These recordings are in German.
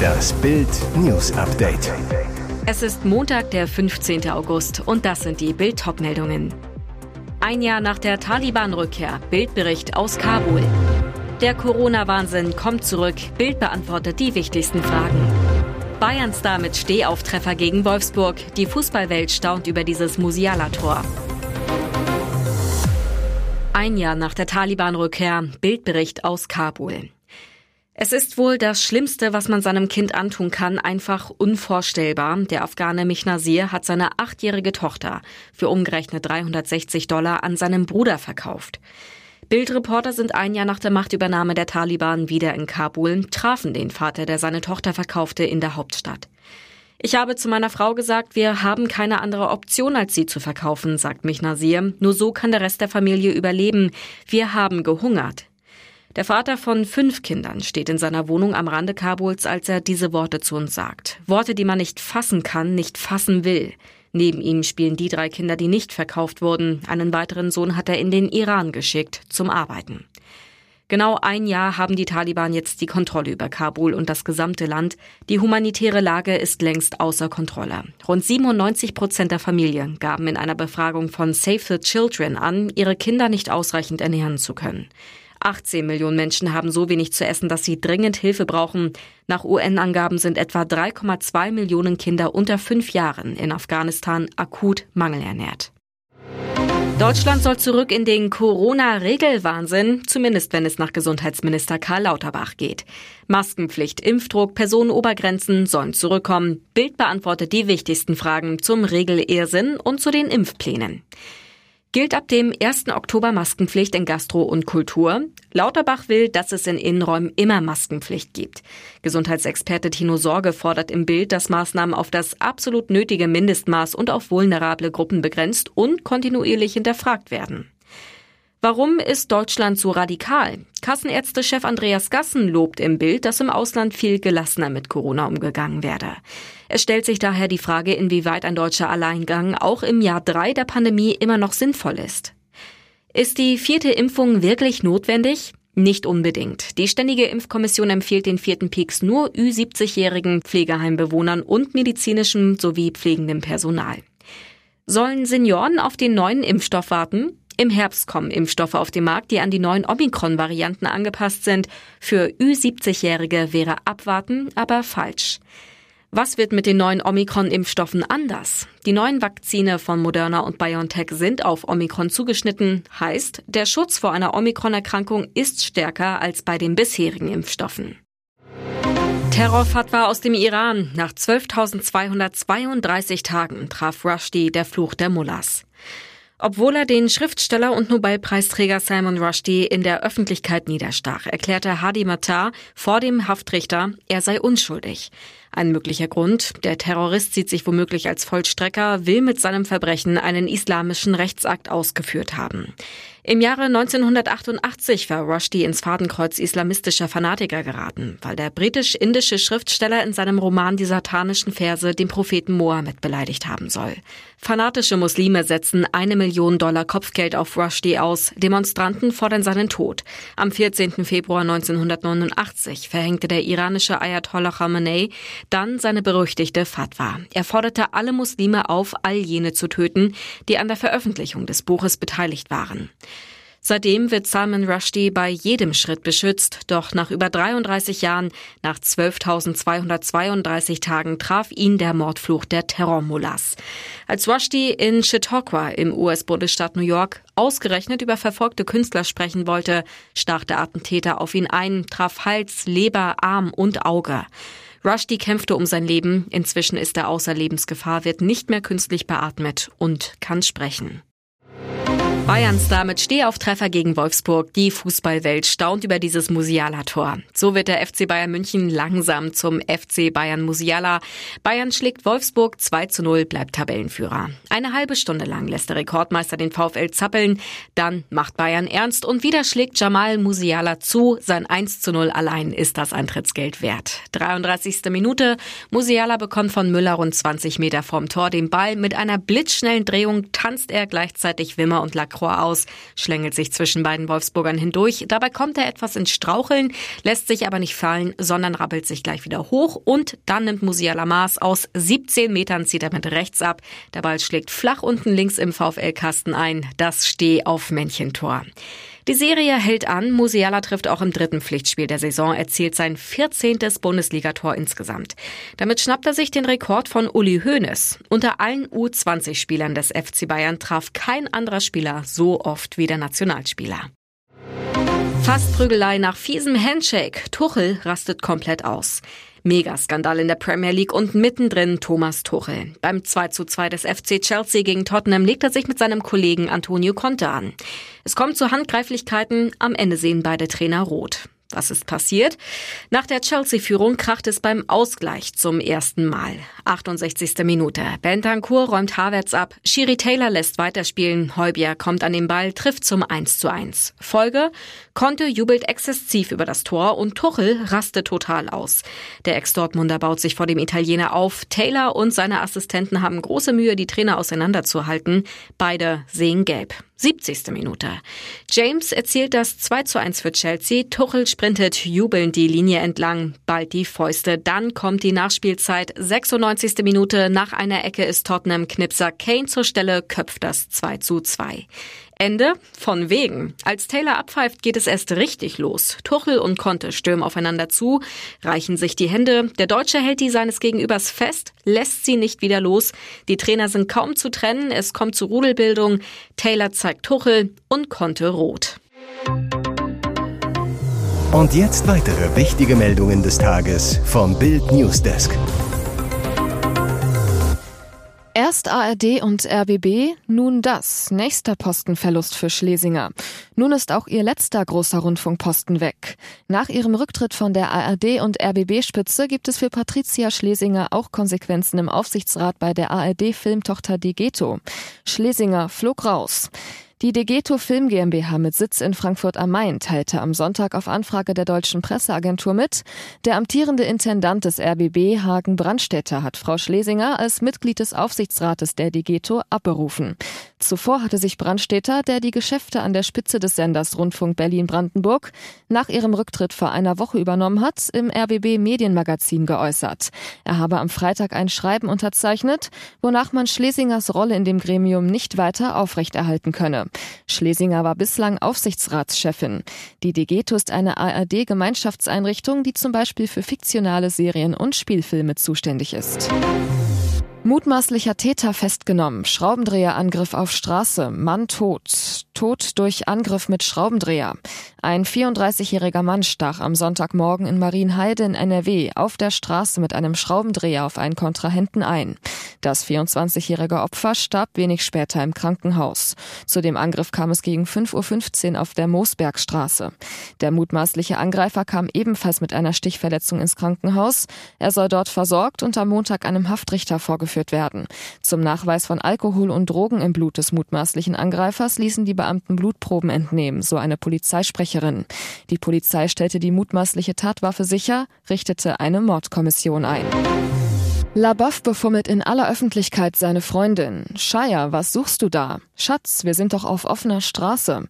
Das Bild News Update. Es ist Montag, der 15. August und das sind die Bild meldungen Ein Jahr nach der Taliban-Rückkehr, Bildbericht aus Kabul. Der Corona-Wahnsinn kommt zurück, Bild beantwortet die wichtigsten Fragen. Bayern-Star mit Stehauftreffer gegen Wolfsburg. Die Fußballwelt staunt über dieses Musiala-Tor. Ein Jahr nach der Taliban-Rückkehr, Bildbericht aus Kabul. Es ist wohl das Schlimmste, was man seinem Kind antun kann, einfach unvorstellbar. Der Afghane Mihnazir hat seine achtjährige Tochter für umgerechnet 360 Dollar an seinen Bruder verkauft. Bildreporter sind ein Jahr nach der Machtübernahme der Taliban wieder in Kabul, trafen den Vater, der seine Tochter verkaufte, in der Hauptstadt. Ich habe zu meiner Frau gesagt, wir haben keine andere Option, als sie zu verkaufen, sagt mich Nasir. Nur so kann der Rest der Familie überleben. Wir haben gehungert. Der Vater von fünf Kindern steht in seiner Wohnung am Rande Kabuls, als er diese Worte zu uns sagt. Worte, die man nicht fassen kann, nicht fassen will. Neben ihm spielen die drei Kinder, die nicht verkauft wurden. Einen weiteren Sohn hat er in den Iran geschickt zum Arbeiten. Genau ein Jahr haben die Taliban jetzt die Kontrolle über Kabul und das gesamte Land. Die humanitäre Lage ist längst außer Kontrolle. Rund 97 Prozent der Familien gaben in einer Befragung von Save the Children an, ihre Kinder nicht ausreichend ernähren zu können. 18 Millionen Menschen haben so wenig zu essen, dass sie dringend Hilfe brauchen. Nach UN-Angaben sind etwa 3,2 Millionen Kinder unter fünf Jahren in Afghanistan akut mangelernährt. Deutschland soll zurück in den Corona-Regelwahnsinn, zumindest wenn es nach Gesundheitsminister Karl Lauterbach geht. Maskenpflicht, Impfdruck, Personenobergrenzen sollen zurückkommen. Bild beantwortet die wichtigsten Fragen zum Regelirrsinn und zu den Impfplänen gilt ab dem 1. Oktober Maskenpflicht in Gastro und Kultur. Lauterbach will, dass es in Innenräumen immer Maskenpflicht gibt. Gesundheitsexperte Tino Sorge fordert im Bild, dass Maßnahmen auf das absolut nötige Mindestmaß und auf vulnerable Gruppen begrenzt und kontinuierlich hinterfragt werden. Warum ist Deutschland so radikal? Kassenärztechef Andreas Gassen lobt im Bild, dass im Ausland viel gelassener mit Corona umgegangen werde. Es stellt sich daher die Frage, inwieweit ein deutscher Alleingang auch im Jahr drei der Pandemie immer noch sinnvoll ist. Ist die vierte Impfung wirklich notwendig? Nicht unbedingt. Die Ständige Impfkommission empfiehlt den vierten Peaks nur Ü70-jährigen Pflegeheimbewohnern und medizinischem sowie pflegendem Personal. Sollen Senioren auf den neuen Impfstoff warten? Im Herbst kommen Impfstoffe auf den Markt, die an die neuen Omikron-Varianten angepasst sind. Für Ü70-Jährige wäre abwarten aber falsch. Was wird mit den neuen Omikron-Impfstoffen anders? Die neuen Vakzine von Moderna und BioNTech sind auf Omikron zugeschnitten, heißt, der Schutz vor einer Omikron-Erkrankung ist stärker als bei den bisherigen Impfstoffen. Terrorfatwa aus dem Iran. Nach 12.232 Tagen traf Rushdie der Fluch der Mullahs. Obwohl er den Schriftsteller und Nobelpreisträger Salman Rushdie in der Öffentlichkeit niederstach, erklärte Hadi Matar vor dem Haftrichter, er sei unschuldig. Ein möglicher Grund, der Terrorist sieht sich womöglich als Vollstrecker, will mit seinem Verbrechen einen islamischen Rechtsakt ausgeführt haben. Im Jahre 1988 war Rushdie ins Fadenkreuz islamistischer Fanatiker geraten, weil der britisch-indische Schriftsteller in seinem Roman die satanischen Verse den Propheten Mohammed beleidigt haben soll. Fanatische Muslime setzen eine Million Dollar Kopfgeld auf Rushdie aus. Demonstranten fordern seinen Tod. Am 14. Februar 1989 verhängte der iranische Ayatollah Khamenei dann seine berüchtigte Fatwa. Er forderte alle Muslime auf, all jene zu töten, die an der Veröffentlichung des Buches beteiligt waren. Seitdem wird Salman Rushdie bei jedem Schritt beschützt, doch nach über 33 Jahren, nach 12.232 Tagen traf ihn der Mordfluch der Terrormullahs. Als Rushdie in Chautauqua im US-Bundesstaat New York ausgerechnet über verfolgte Künstler sprechen wollte, stach der Attentäter auf ihn ein, traf Hals, Leber, Arm und Auge. Rushdie kämpfte um sein Leben, inzwischen ist er außer Lebensgefahr, wird nicht mehr künstlich beatmet und kann sprechen. Bayern-Star mit Stehauftreffer gegen Wolfsburg. Die Fußballwelt staunt über dieses Musiala-Tor. So wird der FC Bayern München langsam zum FC Bayern Musiala. Bayern schlägt Wolfsburg 2 zu 0, bleibt Tabellenführer. Eine halbe Stunde lang lässt der Rekordmeister den VfL zappeln. Dann macht Bayern ernst und wieder schlägt Jamal Musiala zu. Sein 1 zu 0 allein ist das Eintrittsgeld wert. 33. Minute. Musiala bekommt von Müller rund 20 Meter vorm Tor den Ball. Mit einer blitzschnellen Drehung tanzt er gleichzeitig Wimmer und Lack Lacroix aus, schlängelt sich zwischen beiden Wolfsburgern hindurch. Dabei kommt er etwas ins Straucheln, lässt sich aber nicht fallen, sondern rabbelt sich gleich wieder hoch und dann nimmt Musiala Maas aus 17 Metern zieht er mit rechts ab. Der Ball schlägt flach unten links im VfL-Kasten ein. Das Steh auf Männchentor. Die Serie hält an. Musiala trifft auch im dritten Pflichtspiel der Saison, erzielt sein 14. Bundesligator insgesamt. Damit schnappt er sich den Rekord von Uli Hoeneß. Unter allen U20-Spielern des FC Bayern traf kein anderer Spieler so oft wie der Nationalspieler. Fast Prügelei nach fiesem Handshake. Tuchel rastet komplett aus. Megaskandal in der Premier League und mittendrin Thomas Tuchel. Beim 2 zu 2 des FC Chelsea gegen Tottenham legt er sich mit seinem Kollegen Antonio Conte an. Es kommt zu Handgreiflichkeiten, am Ende sehen beide Trainer rot. Was ist passiert? Nach der Chelsea-Führung kracht es beim Ausgleich zum ersten Mal. 68. Minute. Bentancur räumt Havertz ab. Shiri Taylor lässt weiterspielen. Heubier kommt an den Ball, trifft zum 1 zu 1. Folge? Conte jubelt exzessiv über das Tor und Tuchel rastet total aus. Der Ex-Dortmunder baut sich vor dem Italiener auf. Taylor und seine Assistenten haben große Mühe, die Trainer auseinanderzuhalten. Beide sehen gelb. 70. Minute. James erzielt das 2 zu 1 für Chelsea. Tuchel sprintet jubelnd die Linie entlang. Bald die Fäuste. Dann kommt die Nachspielzeit. 96. Minute. Nach einer Ecke ist Tottenham Knipser Kane zur Stelle, köpft das 2 zu 2. Ende von wegen. Als Taylor abpfeift, geht es erst richtig los. Tuchel und Conte stürmen aufeinander zu, reichen sich die Hände. Der Deutsche hält die seines Gegenübers fest, lässt sie nicht wieder los. Die Trainer sind kaum zu trennen, es kommt zu Rudelbildung. Taylor zeigt Tuchel und Conte rot. Und jetzt weitere wichtige Meldungen des Tages vom Bild Newsdesk. Erst ARD und RBB, nun das. Nächster Postenverlust für Schlesinger. Nun ist auch ihr letzter großer Rundfunkposten weg. Nach ihrem Rücktritt von der ARD und RBB-Spitze gibt es für Patricia Schlesinger auch Konsequenzen im Aufsichtsrat bei der ARD-Filmtochter Degeto. Schlesinger flog raus. Die Degeto Film GmbH mit Sitz in Frankfurt am Main teilte am Sonntag auf Anfrage der deutschen Presseagentur mit, der amtierende Intendant des RBB Hagen Brandstätter hat Frau Schlesinger als Mitglied des Aufsichtsrates der Degeto abberufen. Zuvor hatte sich Brandstätter, der die Geschäfte an der Spitze des Senders Rundfunk Berlin-Brandenburg nach ihrem Rücktritt vor einer Woche übernommen hat, im RBB Medienmagazin geäußert. Er habe am Freitag ein Schreiben unterzeichnet, wonach man Schlesingers Rolle in dem Gremium nicht weiter aufrechterhalten könne. Schlesinger war bislang Aufsichtsratschefin. Die Degeto ist eine ARD-Gemeinschaftseinrichtung, die zum Beispiel für fiktionale Serien und Spielfilme zuständig ist. Mutmaßlicher Täter festgenommen. Schraubendreherangriff auf Straße. Mann tot. Tod durch Angriff mit Schraubendreher. Ein 34-jähriger Mann stach am Sonntagmorgen in Marienheide in NRW auf der Straße mit einem Schraubendreher auf einen Kontrahenten ein. Das 24-jährige Opfer starb wenig später im Krankenhaus. Zu dem Angriff kam es gegen 5.15 Uhr auf der Moosbergstraße. Der mutmaßliche Angreifer kam ebenfalls mit einer Stichverletzung ins Krankenhaus. Er soll dort versorgt und am Montag einem Haftrichter vorgeführt werden. Zum Nachweis von Alkohol und Drogen im Blut des mutmaßlichen Angreifers ließen die Beamten Blutproben entnehmen, so eine Polizeisprecherin. Die Polizei stellte die mutmaßliche Tatwaffe sicher, richtete eine Mordkommission ein. LaBeouf befummelt in aller Öffentlichkeit seine Freundin. Shia, was suchst du da? Schatz, wir sind doch auf offener Straße.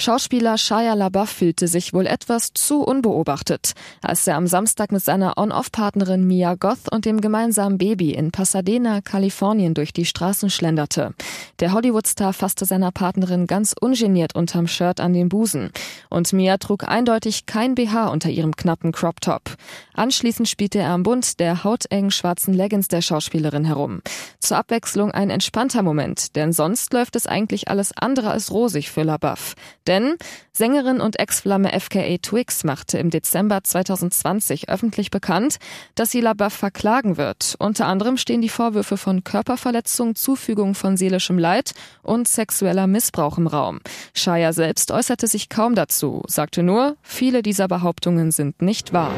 Schauspieler Shia LaBeouf fühlte sich wohl etwas zu unbeobachtet, als er am Samstag mit seiner On-Off-Partnerin Mia Goth und dem gemeinsamen Baby in Pasadena, Kalifornien durch die Straßen schlenderte. Der Hollywood-Star fasste seiner Partnerin ganz ungeniert unterm Shirt an den Busen. Und Mia trug eindeutig kein BH unter ihrem knappen Crop-Top. Anschließend spielte er am Bund der hautengen schwarzen Leggings der Schauspielerin herum. Zur Abwechslung ein entspannter Moment, denn sonst läuft es eigentlich alles andere als rosig für LaBeouf. Denn Sängerin und Ex-Flamme FKA Twix machte im Dezember 2020 öffentlich bekannt, dass sie LaBeouf verklagen wird. Unter anderem stehen die Vorwürfe von Körperverletzung, Zufügung von seelischem Leid und sexueller Missbrauch im Raum. Shaya selbst äußerte sich kaum dazu, sagte nur, viele dieser Behauptungen sind nicht wahr.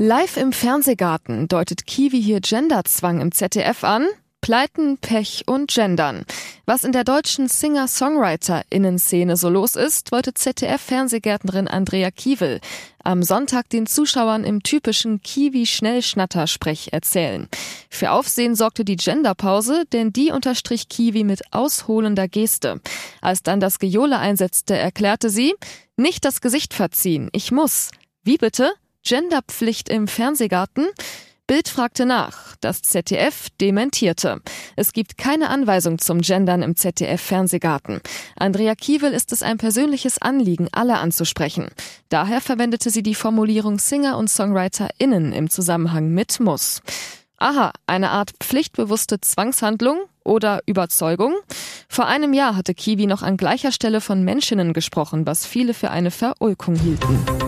Live im Fernsehgarten deutet Kiwi hier Genderzwang im ZDF an? Pleiten, Pech und Gendern. Was in der deutschen Singer-Songwriter-Innenszene so los ist, wollte ZDF-Fernsehgärtnerin Andrea Kiewel am Sonntag den Zuschauern im typischen Kiwi-Schnellschnatter-Sprech erzählen. Für Aufsehen sorgte die Genderpause, denn die unterstrich Kiwi mit ausholender Geste. Als dann das Gejohle einsetzte, erklärte sie, nicht das Gesicht verziehen, ich muss. Wie bitte? Genderpflicht im Fernsehgarten? Bild fragte nach. Das ZDF dementierte. Es gibt keine Anweisung zum Gendern im ZDF-Fernsehgarten. Andrea Kiewel ist es ein persönliches Anliegen, alle anzusprechen. Daher verwendete sie die Formulierung Singer und SongwriterInnen im Zusammenhang mit muss. Aha, eine Art pflichtbewusste Zwangshandlung oder Überzeugung? Vor einem Jahr hatte Kiwi noch an gleicher Stelle von Menschinnen gesprochen, was viele für eine Verulkung hielten.